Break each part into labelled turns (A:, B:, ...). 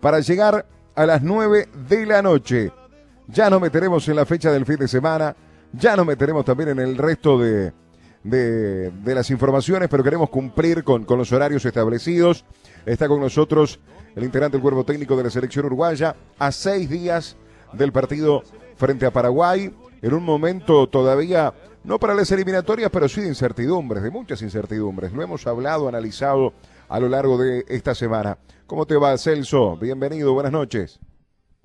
A: para llegar a las 9 de la noche. Ya nos meteremos en la fecha del fin de semana, ya nos meteremos también en el resto de, de, las informaciones, pero queremos cumplir con, con los horarios establecidos. Está con nosotros el integrante del cuerpo técnico de la selección uruguaya a seis días del partido frente a Paraguay, en un momento todavía, no para las eliminatorias, pero sí de incertidumbres, de muchas incertidumbres. Lo hemos hablado, analizado a lo largo de esta semana. ¿Cómo te va, Celso? Bienvenido, buenas noches.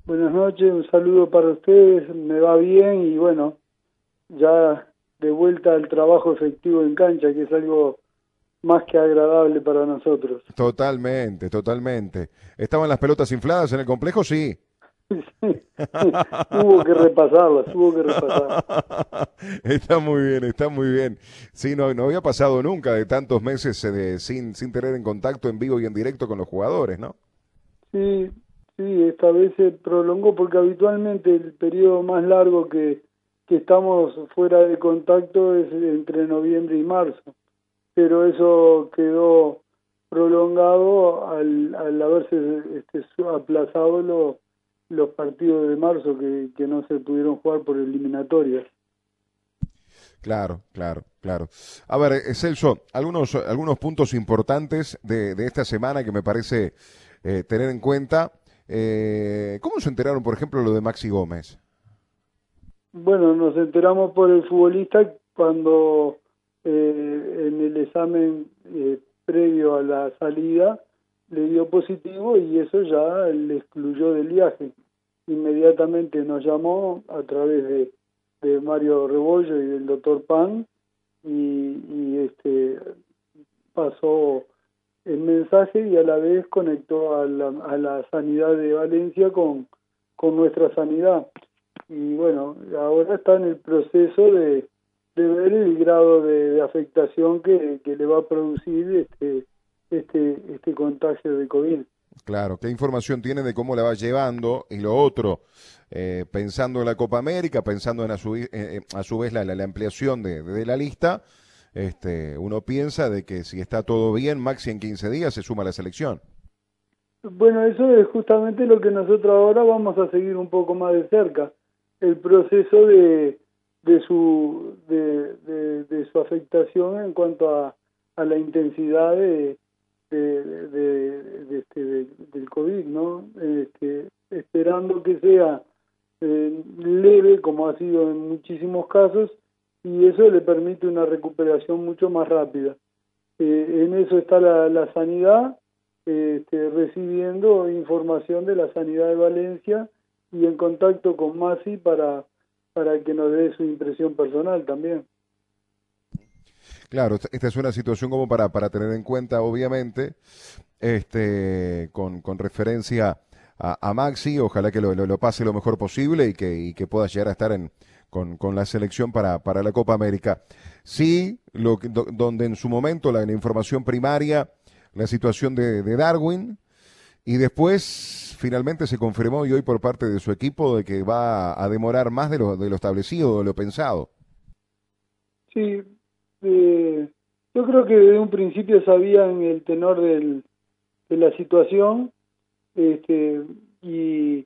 B: Buenas noches, un saludo para ustedes, me va bien y bueno, ya de vuelta al trabajo efectivo en cancha, que es algo más que agradable para nosotros.
A: Totalmente, totalmente. ¿Estaban las pelotas infladas en el complejo? Sí.
B: hubo que repasarlas, hubo que repasarlas.
A: Está muy bien, está muy bien. Sí, no, no había pasado nunca de tantos meses eh, sin, sin tener en contacto en vivo y en directo con los jugadores, ¿no?
B: Sí, sí, esta vez se prolongó porque habitualmente el periodo más largo que, que estamos fuera de contacto es entre noviembre y marzo, pero eso quedó prolongado al, al haberse este, aplazado lo, los partidos de marzo que, que no se pudieron jugar por eliminatorias.
A: Claro, claro, claro. A ver, eh, Celso, algunos, algunos puntos importantes de, de esta semana que me parece eh, tener en cuenta. Eh, ¿Cómo se enteraron, por ejemplo, lo de Maxi Gómez?
B: Bueno, nos enteramos por el futbolista cuando eh, en el examen eh, previo a la salida le dio positivo y eso ya le excluyó del viaje. Inmediatamente nos llamó a través de, de Mario Rebollo y del doctor Pan y, este pasó el mensaje y a la vez conectó a la, a la sanidad de Valencia con, con nuestra sanidad y bueno, ahora está en el proceso de, de ver el grado de, afectación que, que, le va a producir este, este, este contagio de COVID.
A: Claro, ¿qué información tiene de cómo la va llevando? Y lo otro, eh, pensando en la Copa América, pensando en a su, eh, eh, a su vez la, la, ampliación de, de, la lista, este, uno piensa de que si está todo bien, Maxi en 15 días se suma a la selección.
B: Bueno, eso es justamente lo que nosotros ahora vamos a seguir un poco más de cerca el proceso de, de su de, de, de, su afectación en cuanto a, a la intensidad de, de, de, este, del COVID, ¿no? Este, esperando que sea eh, leve, como ha sido en muchísimos casos, y eso le permite una recuperación mucho más rápida. Eh, en eso está la, la sanidad, este, recibiendo información de la sanidad de Valencia y en contacto con Masi para, para que nos dé su impresión personal también.
A: Claro, esta es una situación como para, para tener en cuenta, obviamente, este, con, con referencia a, a, Maxi, ojalá que lo, lo, lo, pase lo mejor posible y que, y que pueda llegar a estar en, con, con la selección para, para la Copa América. Sí, lo, do, donde en su momento la, información primaria, la situación de, de Darwin, y después finalmente se confirmó y hoy por parte de su equipo de que va a demorar más de lo, de lo establecido, de lo pensado.
B: Sí, eh, yo creo que desde un principio sabían el tenor del, de la situación este, y,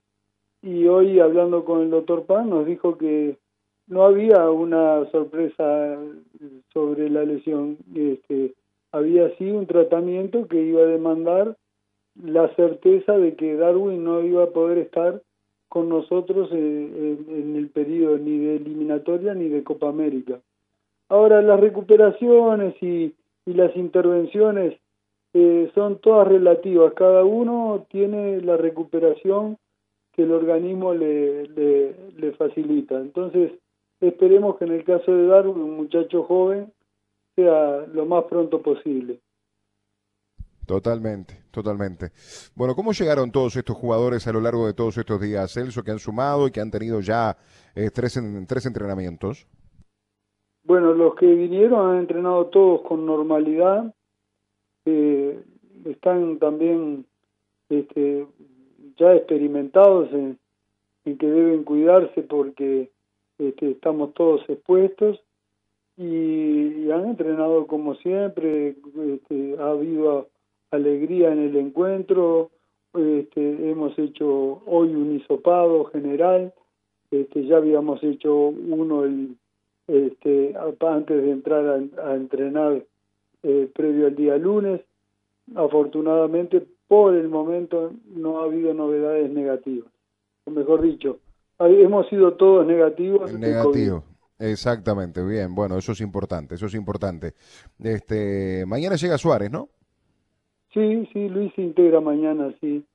B: hoy hablando con el doctor Pan nos dijo que no había una sorpresa sobre la lesión, este, había sido un tratamiento que iba a demandar la certeza de que Darwin no iba a poder estar con nosotros en, en, el periodo ni de eliminatoria ni de Copa América. Ahora, las recuperaciones y, y las intervenciones eh, son todas relativas, cada uno tiene la recuperación que el organismo le, le, facilita. Entonces, esperemos que en el caso de Darwin, un muchacho joven, sea lo más pronto posible.
A: Totalmente, totalmente. Bueno, ¿cómo llegaron todos estos jugadores a lo largo de todos estos días, Celso, que han sumado y que han tenido ya eh, tres, en, tres entrenamientos?
B: Bueno, los que vinieron han entrenado todos con normalidad. Eh, están también este, ya experimentados en, que deben cuidarse porque este, estamos todos expuestos y, y, han entrenado como siempre. Este, ha habido alegría en el encuentro, este, hemos hecho hoy un hisopado general, este, ya habíamos hecho uno el, este, antes de entrar a, entrenar eh, previo al día lunes. Afortunadamente, por el momento no ha habido novedades negativas. O mejor dicho, hemos sido todos negativos.
A: Negativo. Exactamente, bien. Bueno, eso es importante, eso es importante. Este, mañana llega Suárez, ¿no?
B: Sí, sí, Luis se integra mañana, sí.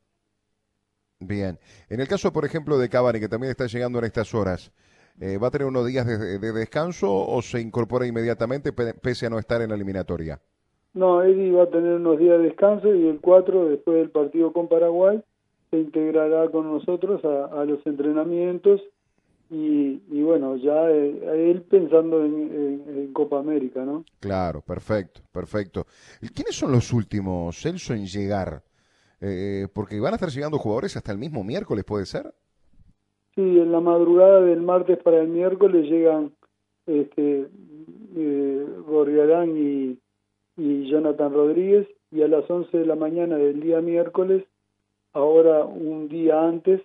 A: Bien. En el caso, por ejemplo, de Cavani, que también está llegando en estas horas, eh, ¿va a tener unos días de, descanso o se incorpora inmediatamente pese a no estar en la eliminatoria?
B: No, Eddie va a tener unos días de descanso y el 4, después del partido con Paraguay, se integrará con nosotros a, los entrenamientos y, bueno, ya eh, él pensando en, Copa América, ¿no?
A: Claro, perfecto, perfecto. ¿Quiénes son los últimos, Celso, en llegar? Eh, porque van a estar llegando jugadores hasta el mismo miércoles, ¿puede ser?
B: Sí, en la madrugada del martes para el miércoles llegan este, eh, Gorriarán y, y Jonathan Rodríguez y a las 11 de la mañana del día miércoles, ahora un día antes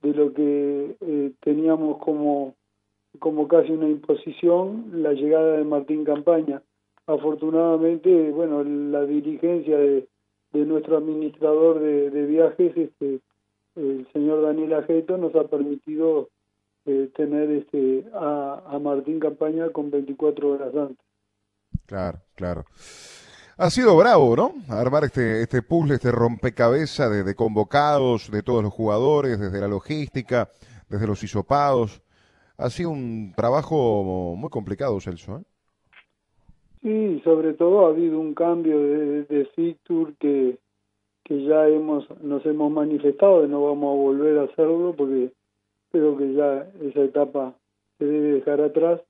B: de lo que eh, teníamos como, como casi una imposición, la llegada de Martín Campaña. Afortunadamente, bueno, la dirigencia de, de nuestro administrador de, viajes, este, el señor Daniel Ajeto, nos ha permitido eh, tener este a, Martín Campaña con 24 horas antes.
A: Claro, claro. Ha sido bravo, ¿no? Armar este, este puzzle, este rompecabezas de, de, convocados de todos los jugadores, desde la logística, desde los hisopados. Ha sido un trabajo muy complicado, Celso. ¿eh?
B: Sí, sobre todo ha habido un cambio de, de que, que ya hemos nos hemos manifestado y no vamos a volver a hacerlo porque creo que ya esa etapa se debe dejar atrás,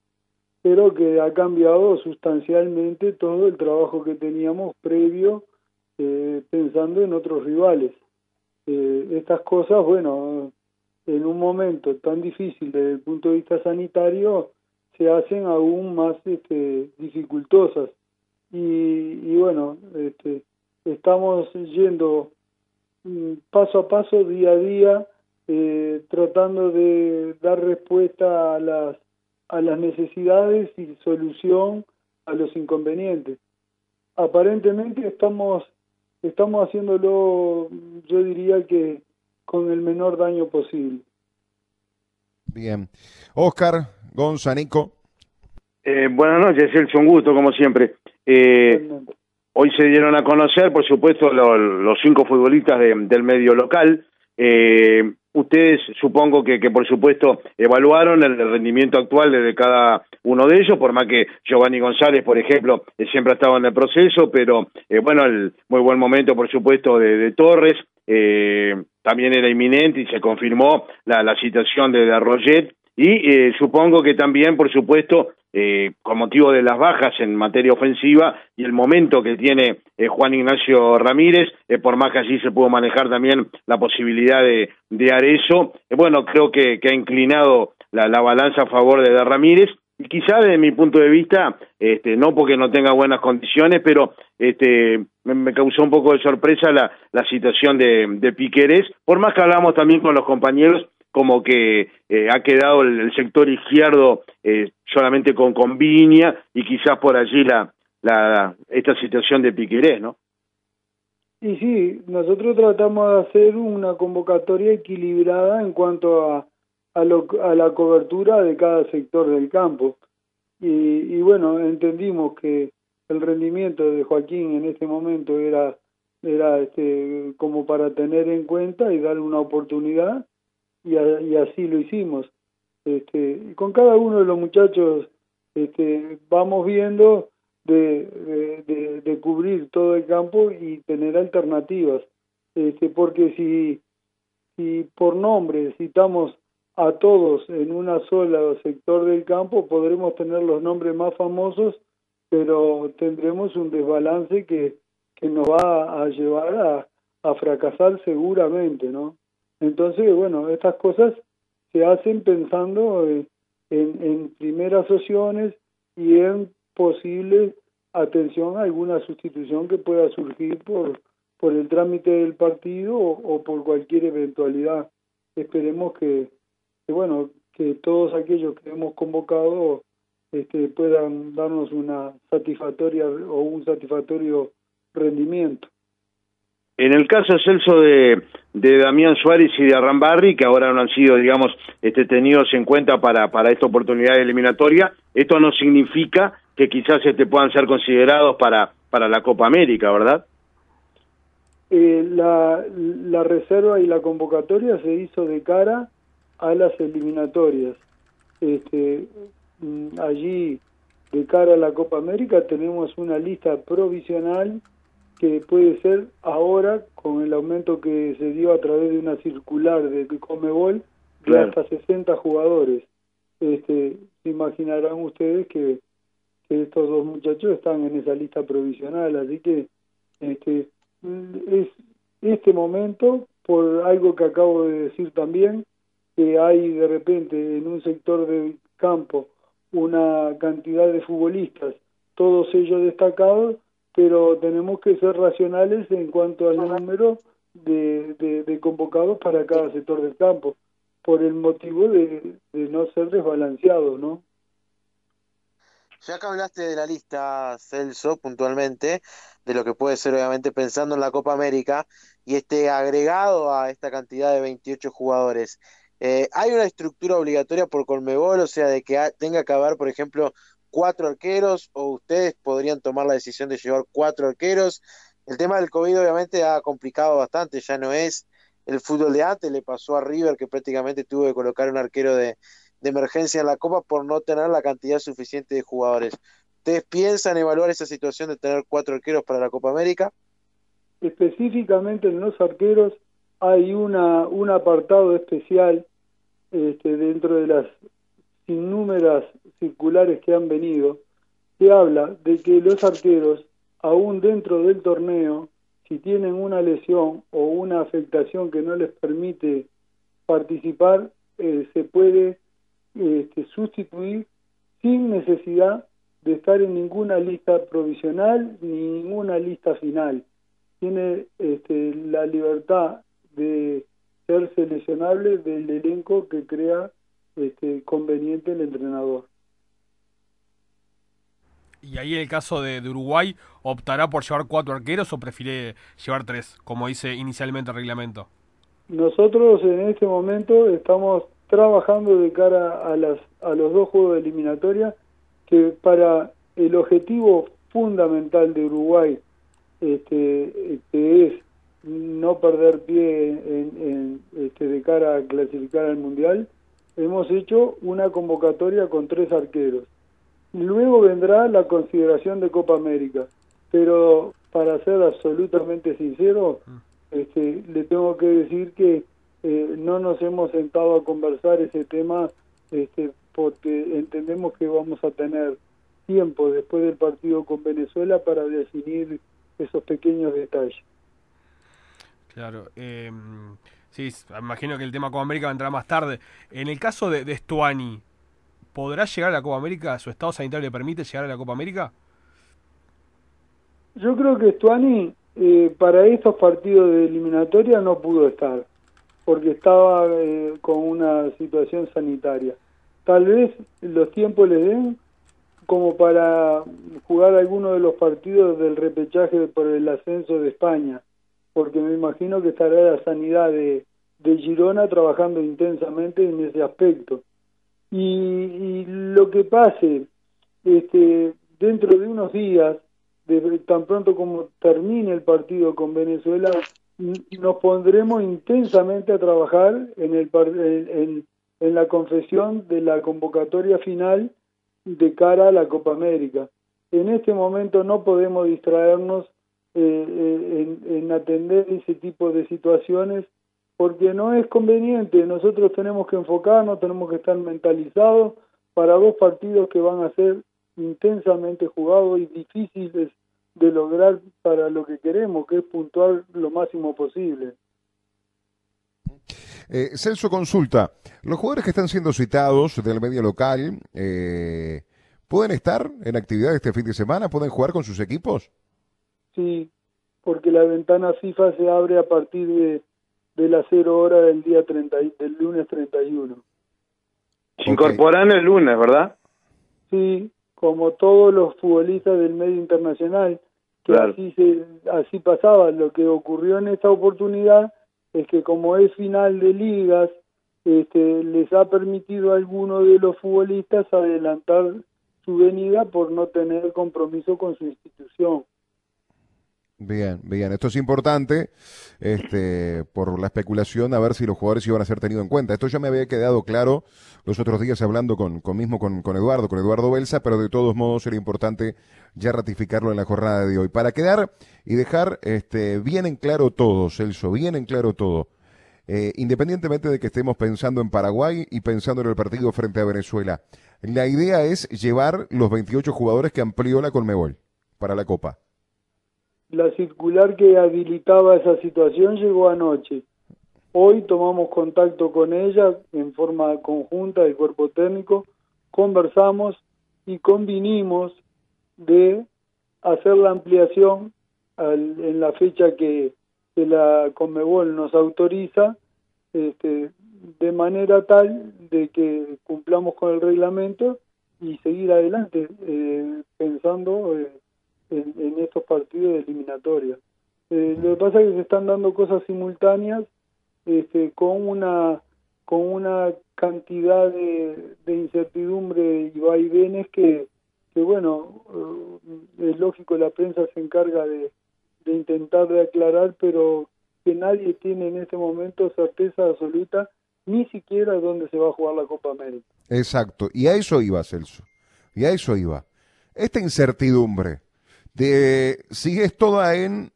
B: pero que ha cambiado sustancialmente todo el trabajo que teníamos previo eh, pensando en otros rivales. Eh, estas cosas, bueno, en un momento tan difícil desde el punto de vista sanitario, se hacen aún más este, dificultosas. Y, y bueno, este, estamos yendo mm, paso a paso, día a día, eh, tratando de dar respuesta a las, a las necesidades y solución a los inconvenientes. Aparentemente estamos, estamos haciéndolo, yo diría que con el menor daño posible.
A: Bien. Oscar, Gonzanico.
C: Eh, buenas noches, Celso, un gusto como siempre. Eh, hoy se dieron a conocer, por supuesto, los cinco futbolistas del medio local. Eh, ustedes supongo que, que, por supuesto evaluaron el, rendimiento actual de, cada uno de ellos, por más que Giovanni González, por ejemplo, eh, siempre ha estado en el proceso, pero eh, bueno, el muy buen momento, por supuesto, de, de Torres, eh, también era inminente y se confirmó la, la situación de, de y eh, supongo que también, por supuesto, eh, con motivo de las bajas en materia ofensiva y el momento que tiene eh, Juan Ignacio Ramírez, eh, por más que allí se pudo manejar también la posibilidad de, de Arezo, bueno, creo que, que ha inclinado la, la, balanza a favor de, Ramírez. Y quizá desde mi punto de vista, este, no porque no tenga buenas condiciones, pero este, me, causó un poco de sorpresa la, la situación de, de Piquerés, por más que hablamos también con los compañeros como que eh, ha quedado el, sector izquierdo eh, solamente con, con Viña y quizás por allí la, la esta situación de Piquerés, ¿no?
B: Y sí, nosotros tratamos de hacer una convocatoria equilibrada en cuanto a, a, lo, a la cobertura de cada sector del campo. Y, y bueno, entendimos que el rendimiento de Joaquín en este momento era era este como para tener en cuenta y darle una oportunidad y, y así lo hicimos. Este, con cada uno de los muchachos este, vamos viendo de, de, de, cubrir todo el campo y tener alternativas, este, porque si, si por nombre citamos a todos en una sola sector del campo, podremos tener los nombres más famosos, pero tendremos un desbalance que, que nos va a llevar a, a fracasar seguramente, ¿no? Entonces, bueno, estas cosas se hacen pensando en, en primeras opciones y en posible atención a alguna sustitución que pueda surgir por, por el trámite del partido o, por cualquier eventualidad. Esperemos que, bueno, que todos aquellos que hemos convocado este, puedan darnos una satisfactoria o un satisfactorio rendimiento.
C: En el caso Celso de, de Damián Suárez y de Arrambarri, que ahora no han sido, digamos, este, tenidos en cuenta para, para esta oportunidad eliminatoria, esto no significa que quizás este, puedan ser considerados para, para la Copa América, ¿verdad?
B: Eh, la, la reserva y la convocatoria se hizo de cara a las eliminatorias. Este, mm, allí, de cara a la Copa América, tenemos una lista provisional que puede ser ahora, con el aumento que se dio a través de una circular de Comebol, de hasta 60 jugadores. Este, se imaginarán ustedes que, que estos dos muchachos están en esa lista provisional, así que este, es este momento, por algo que acabo de decir también, que hay de repente en un sector del campo una cantidad de futbolistas, todos ellos destacados, pero tenemos que ser racionales en cuanto al número de, de, convocados para cada sector del campo, por el motivo de, de no ser desbalanceados, ¿no?
D: Ya que hablaste de la lista, Celso, puntualmente, de lo que puede ser obviamente pensando en la Copa América y este agregado a esta cantidad de 28 jugadores, eh, ¿hay una estructura obligatoria por Colmebol, o sea, de que tenga que haber, por ejemplo, cuatro arqueros o ustedes podrían tomar la decisión de llevar cuatro arqueros? El tema del COVID obviamente ha complicado bastante, ya no es el fútbol de antes, le pasó a River que prácticamente tuvo que colocar un arquero de, emergencia en la Copa por no tener la cantidad suficiente de jugadores. ¿Ustedes piensan evaluar esa situación de tener cuatro arqueros para la Copa América?
B: Específicamente en los arqueros hay una, un apartado especial este, dentro de las innúmeras circulares que han venido, que habla de que los arqueros, aún dentro del torneo, si tienen una lesión o una afectación que no les permite participar, eh, se puede este, sustituir sin necesidad de estar en ninguna lista provisional ni ninguna lista final. Tiene este, la libertad de ser seleccionable del elenco que crea este, conveniente el entrenador.
E: ¿Y ahí el caso de, de, Uruguay optará por llevar cuatro arqueros o prefiere llevar tres, como dice inicialmente el reglamento?
B: Nosotros en este momento estamos trabajando de cara a, las, a los dos juegos de eliminatoria, que para el objetivo fundamental de Uruguay, este, que es no perder pie en, este, de cara a clasificar al Mundial, hemos hecho una convocatoria con tres arqueros. Luego vendrá la consideración de Copa América, pero para ser absolutamente sincero, mm. este, le tengo que decir que eh, no nos hemos sentado a conversar ese tema este, porque entendemos que vamos a tener tiempo después del partido con Venezuela para definir esos pequeños detalles.
E: Claro, eh, sí, imagino que el tema Copa América vendrá más tarde. En el caso de, de Stuani, ¿podrá llegar a la Copa América? ¿Su estado sanitario le permite llegar a la Copa América?
B: Yo creo que Stuani eh, para estos partidos de eliminatoria no pudo estar porque estaba eh, con una situación sanitaria. Tal vez los tiempos le den como para jugar alguno de los partidos del repechaje por el ascenso de España, porque me imagino que estará la sanidad de, de Girona trabajando intensamente en ese aspecto. Y, y lo que pase este, dentro de unos días, de, tan pronto como termine el partido con Venezuela, nos pondremos intensamente a trabajar en, el, en, en la confesión de la convocatoria final de cara a la Copa América. En este momento no podemos distraernos eh, en, en, atender ese tipo de situaciones porque no es conveniente. Nosotros tenemos que enfocarnos, tenemos que estar mentalizados para dos partidos que van a ser intensamente jugados y difíciles de lograr para lo que queremos, que es puntuar lo máximo posible.
A: Eh, Celso consulta, los jugadores que están siendo citados del medio local, eh, ¿pueden estar en actividad este fin de semana? ¿Pueden jugar con sus equipos?
B: Sí, porque la ventana FIFA se abre a partir de, de las 0 hora del día 30, del lunes 31.
C: Se incorporan el lunes, ¿verdad?
B: Sí, como todos los futbolistas del medio internacional, que así, se, así pasaba. Lo que ocurrió en esta oportunidad es que como es final de ligas, este, les ha permitido a algunos de los futbolistas adelantar su venida por no tener compromiso con su institución.
A: Bien, bien, esto es importante este, por la especulación a ver si los jugadores iban a ser tenidos en cuenta. Esto ya me había quedado claro los otros días hablando con, con mismo con, Eduardo, con Eduardo Belsa, pero de todos modos era importante ya ratificarlo en la jornada de hoy. Para quedar y dejar este, bien en claro todo, Celso, bien en claro todo. Eh, independientemente de que estemos pensando en Paraguay y pensando en el partido frente a Venezuela, la idea es llevar los 28 jugadores que amplió la Colmebol para la Copa.
B: La circular que habilitaba esa situación llegó anoche. Hoy tomamos contacto con ella en forma conjunta del cuerpo técnico, conversamos y convinimos de hacer la ampliación en la fecha que que la Conmebol nos autoriza este, de manera tal de que cumplamos con el reglamento y seguir adelante eh, pensando eh, en, estos partidos de eliminatoria. Eh, lo que pasa es que se están dando cosas simultáneas este, con una con una cantidad de, de incertidumbre y vaivenes que, que bueno, es lógico, la prensa se encarga de, de intentar de aclarar, pero que nadie tiene en este momento certeza absoluta ni siquiera dónde se va a jugar la Copa América.
A: Exacto, y a eso iba Celso, y a eso iba. Esta incertidumbre de si es toda en,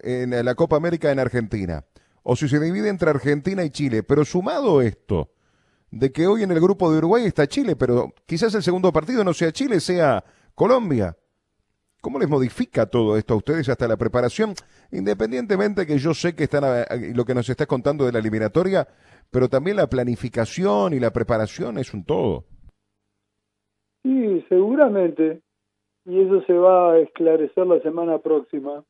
A: en la Copa América en Argentina, o si se divide entre Argentina y Chile, pero sumado esto, de que hoy en el grupo de Uruguay está Chile, pero quizás el segundo partido no sea Chile, sea Colombia. ¿Cómo les modifica todo esto a ustedes hasta la preparación? Independientemente que yo sé que están lo que nos estás contando de la eliminatoria, pero también la planificación y la preparación es un todo.
B: Sí, seguramente, y eso se va a esclarecer la semana próxima.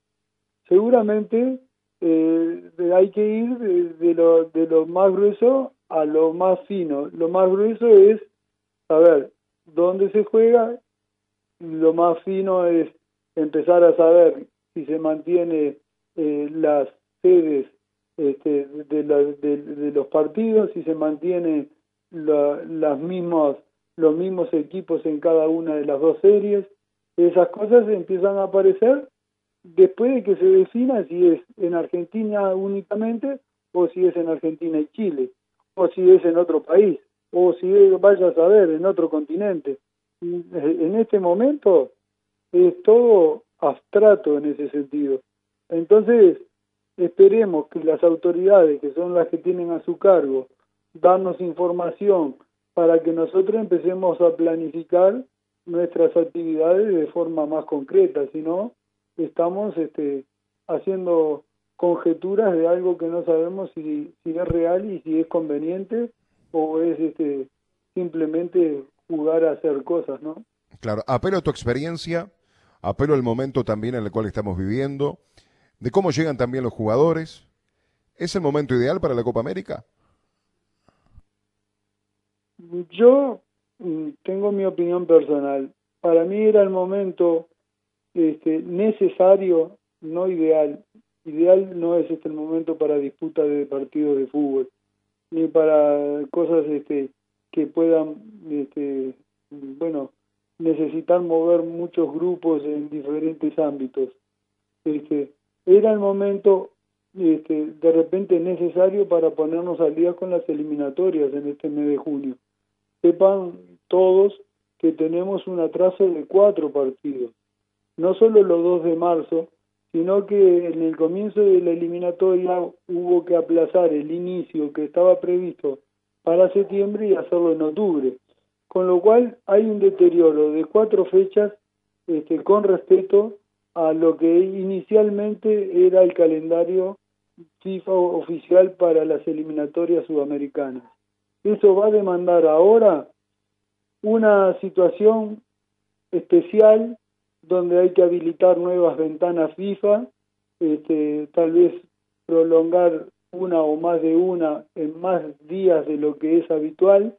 B: Seguramente eh, hay que ir de, lo, de lo más grueso a lo más fino. Lo más grueso es saber dónde se juega, lo más fino es empezar a saber si se mantiene eh, las sedes este, de, de, los partidos, si se mantiene las mismas, los mismos equipos en cada una de las dos series. Esas cosas empiezan a aparecer después de que se defina si es en Argentina únicamente o si es en Argentina y Chile, o si es en otro país, o si vaya a saber, en otro continente. En este momento es todo abstrato en ese sentido. Entonces, esperemos que las autoridades, que son las que tienen a su cargo, darnos información para que nosotros empecemos a planificar nuestras actividades de forma más concreta, si no, estamos este, haciendo conjeturas de algo que no sabemos si, si es real y si es conveniente o es este, simplemente jugar a hacer cosas, ¿no?
A: Claro, apelo a tu experiencia, apelo al momento también en el cual estamos viviendo, de cómo llegan también los jugadores. ¿Es el momento ideal para la Copa América?
B: Yo tengo mi opinión personal. Para mí era el momento este, necesario, no ideal. Ideal no es este el momento para disputa de partidos de fútbol, ni para cosas este, que puedan, este, bueno, necesitar mover muchos grupos en diferentes ámbitos. Este, era el momento este, de repente necesario para ponernos al día con las eliminatorias en este mes de junio. Sepan todos que tenemos un atraso de cuatro partidos, no solo los dos de marzo, sino que en el comienzo de la eliminatoria hubo que aplazar el inicio que estaba previsto para septiembre y hacerlo en octubre con lo cual hay un deterioro de cuatro fechas este, con respecto a lo que inicialmente era el calendario FIFA oficial para las eliminatorias sudamericanas. Eso va a demandar ahora una situación especial donde hay que habilitar nuevas ventanas FIFA este, tal vez prolongar una o más de una en más días de lo que es habitual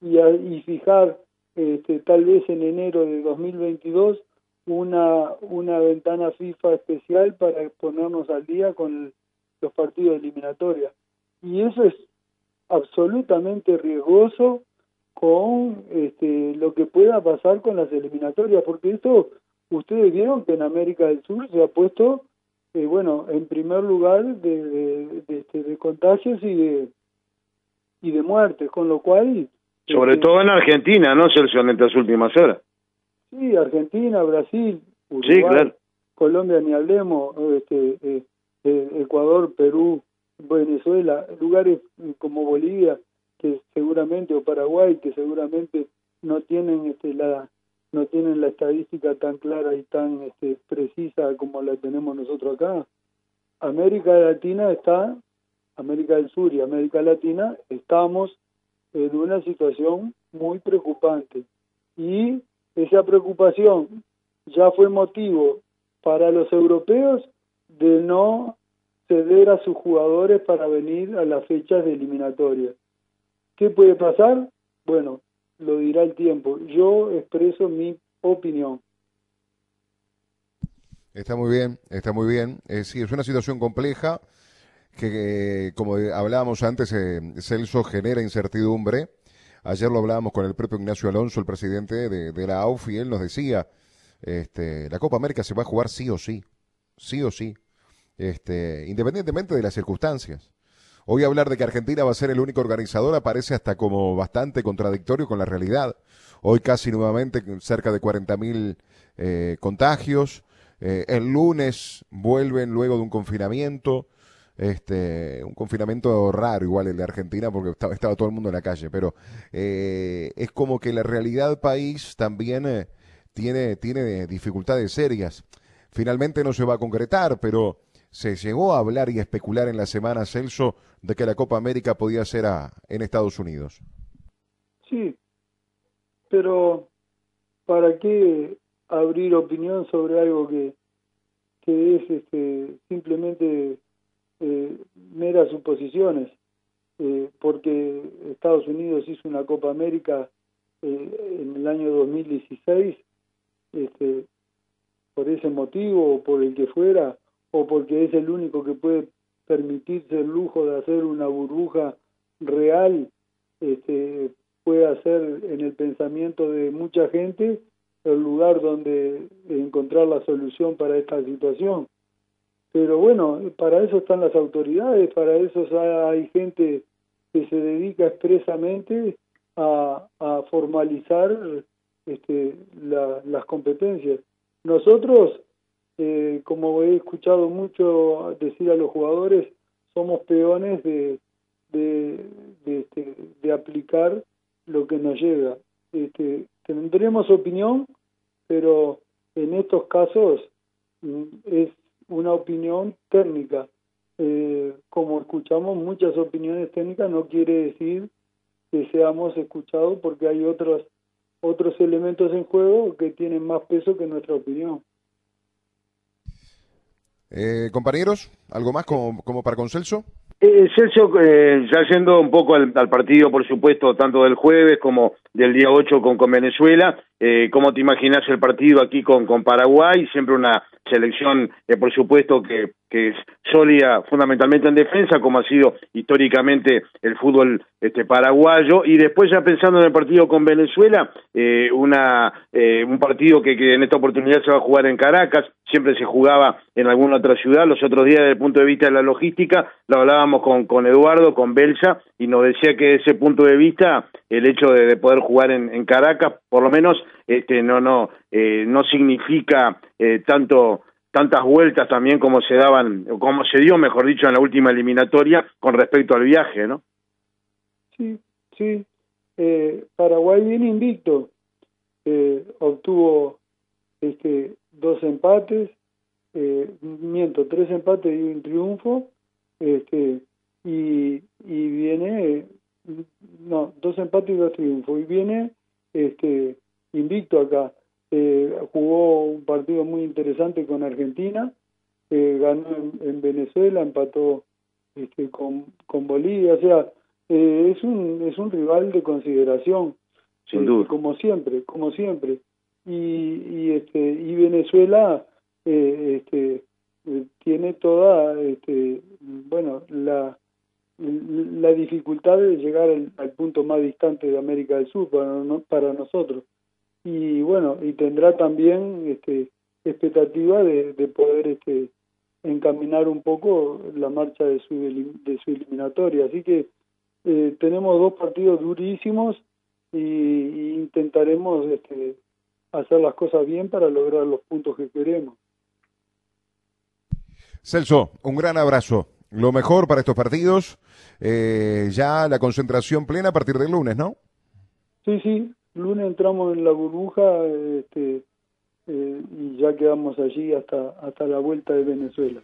B: y, y fijar este, tal vez en enero de 2022 una, una ventana FIFA especial para ponernos al día con los partidos eliminatorios. Y eso es absolutamente riesgoso con este, lo que pueda pasar con las eliminatorias, porque esto, ustedes vieron que en América del Sur se ha puesto, eh, bueno, en primer lugar de, de, de, este, de contagios y de, y de muertes, con lo cual...
C: Sobre este, todo en Argentina, ¿no, Sergio, en estas últimas horas?
B: Sí, Argentina, Brasil, Uruguay, Colombia, ni hablemos, este, eh, eh, Ecuador, Perú, Venezuela, lugares como Bolivia, que seguramente, o Paraguay, que seguramente no tienen este, la no tienen la estadística tan clara y tan este, precisa como la tenemos nosotros acá. América Latina está, América del Sur y América Latina, estamos en una situación muy preocupante. Y esa preocupación ya fue motivo para los europeos de no ceder a sus jugadores para venir a las fechas de eliminatoria. ¿Qué puede pasar? Bueno, lo dirá el tiempo. Yo expreso mi opinión.
A: Está muy bien, está muy bien. Eh, sí, es una situación compleja que, como hablábamos antes, eh, Celso genera incertidumbre. Ayer lo hablábamos con el propio Ignacio Alonso, el presidente de, de la AUF, y él nos decía, este, la Copa América se va a jugar sí o sí, sí o sí este, independientemente de las circunstancias. Hoy hablar de que Argentina va a ser el único organizador aparece hasta como bastante contradictorio con la realidad. Hoy casi nuevamente cerca de 40.000 eh, contagios. Eh, el lunes vuelven luego de un confinamiento. Este, un confinamiento raro, igual el de Argentina, porque estaba, todo el mundo en la calle, pero eh, es como que la realidad país también eh, tiene, tiene dificultades serias. Finalmente no se va a concretar, pero se llegó a hablar y a especular en la semana, Celso, de que la Copa América podía ser a, en Estados Unidos.
B: Sí, pero ¿para qué abrir opinión sobre algo que, que es este, simplemente eh, meras suposiciones? Eh, porque Estados Unidos hizo una Copa América eh, en el año 2016, este, por ese motivo o por el que fuera, o porque es el único que puede permitirse el lujo de hacer una burbuja real, este, puede hacer en el pensamiento de mucha gente el lugar donde encontrar la solución para esta situación. Pero bueno, para eso están las autoridades, para eso hay gente que se dedica expresamente a, a formalizar este, la, las competencias. Nosotros eh, como he escuchado mucho decir a los jugadores, somos peones de, de, este, aplicar lo que nos llega. Este, tendremos opinión, pero en estos casos mm, es una opinión técnica. Eh, como escuchamos muchas opiniones técnicas, no quiere decir que seamos escuchados porque hay otros otros elementos en juego que tienen más peso que nuestra opinión.
A: Eh, compañeros, ¿algo más como, como para Concelso?
C: Eh, Celso, eh, ya yendo un poco al, partido, por supuesto, tanto del jueves como del día 8 con, con Venezuela, eh, ¿cómo te imaginas el partido aquí con, con Paraguay? Siempre una selección, eh, por supuesto, que, que es sólida fundamentalmente en defensa, como ha sido históricamente el fútbol este, paraguayo. Y después, ya pensando en el partido con Venezuela, eh, una, eh, un partido que, que en esta oportunidad se va a jugar en Caracas, siempre se jugaba en alguna otra ciudad. Los otros días, desde el punto de vista de la logística, lo hablábamos con, con Eduardo, con Belsa, y nos decía que desde ese punto de vista, el hecho de, de poder jugar en, Caracas, por lo menos, este, no, no, eh, no significa eh, tanto tantas vueltas también como se daban, como se dio, mejor dicho, en la última eliminatoria con respecto al viaje, ¿no?
B: Sí, sí. Eh, Paraguay viene invicto, eh, obtuvo este dos empates, eh, miento, tres empates y un triunfo, este y, y viene, no, dos empates y dos triunfos, y viene este invicto acá. Eh, jugó un partido muy interesante con Argentina eh, ganó en, Venezuela, empató este, con, con Bolivia, o sea, eh, es un es un rival de consideración,
C: sin duda,
B: como siempre, como siempre, y, y este y Venezuela este tiene toda este bueno la la dificultad de llegar al, punto más distante de América del Sur para, nosotros. Y bueno y tendrá también este expectativa de, de poder este encaminar un poco la marcha de su de su eliminatoria. Así que eh, tenemos dos partidos durísimos y, intentaremos este, hacer las cosas bien para lograr los puntos que queremos.
A: Celso un gran abrazo lo mejor para estos partidos. Eh, ya la concentración plena a partir del lunes, ¿no?
B: Sí, sí. Lunes entramos en la burbuja este, eh, y ya quedamos allí hasta, hasta la vuelta de Venezuela.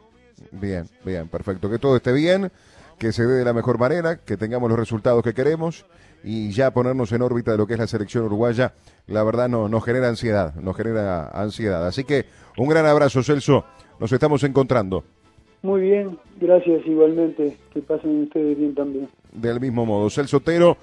A: Bien, bien, perfecto. Que todo esté bien, que se dé de la mejor manera, que tengamos los resultados que queremos y ya ponernos en órbita de lo que es la selección uruguaya, la verdad no, nos genera ansiedad, nos genera ansiedad. Así que un gran abrazo, Celso. Nos estamos encontrando.
B: Muy bien, gracias igualmente. Que pasen ustedes bien también.
A: Del mismo modo, Celso Otero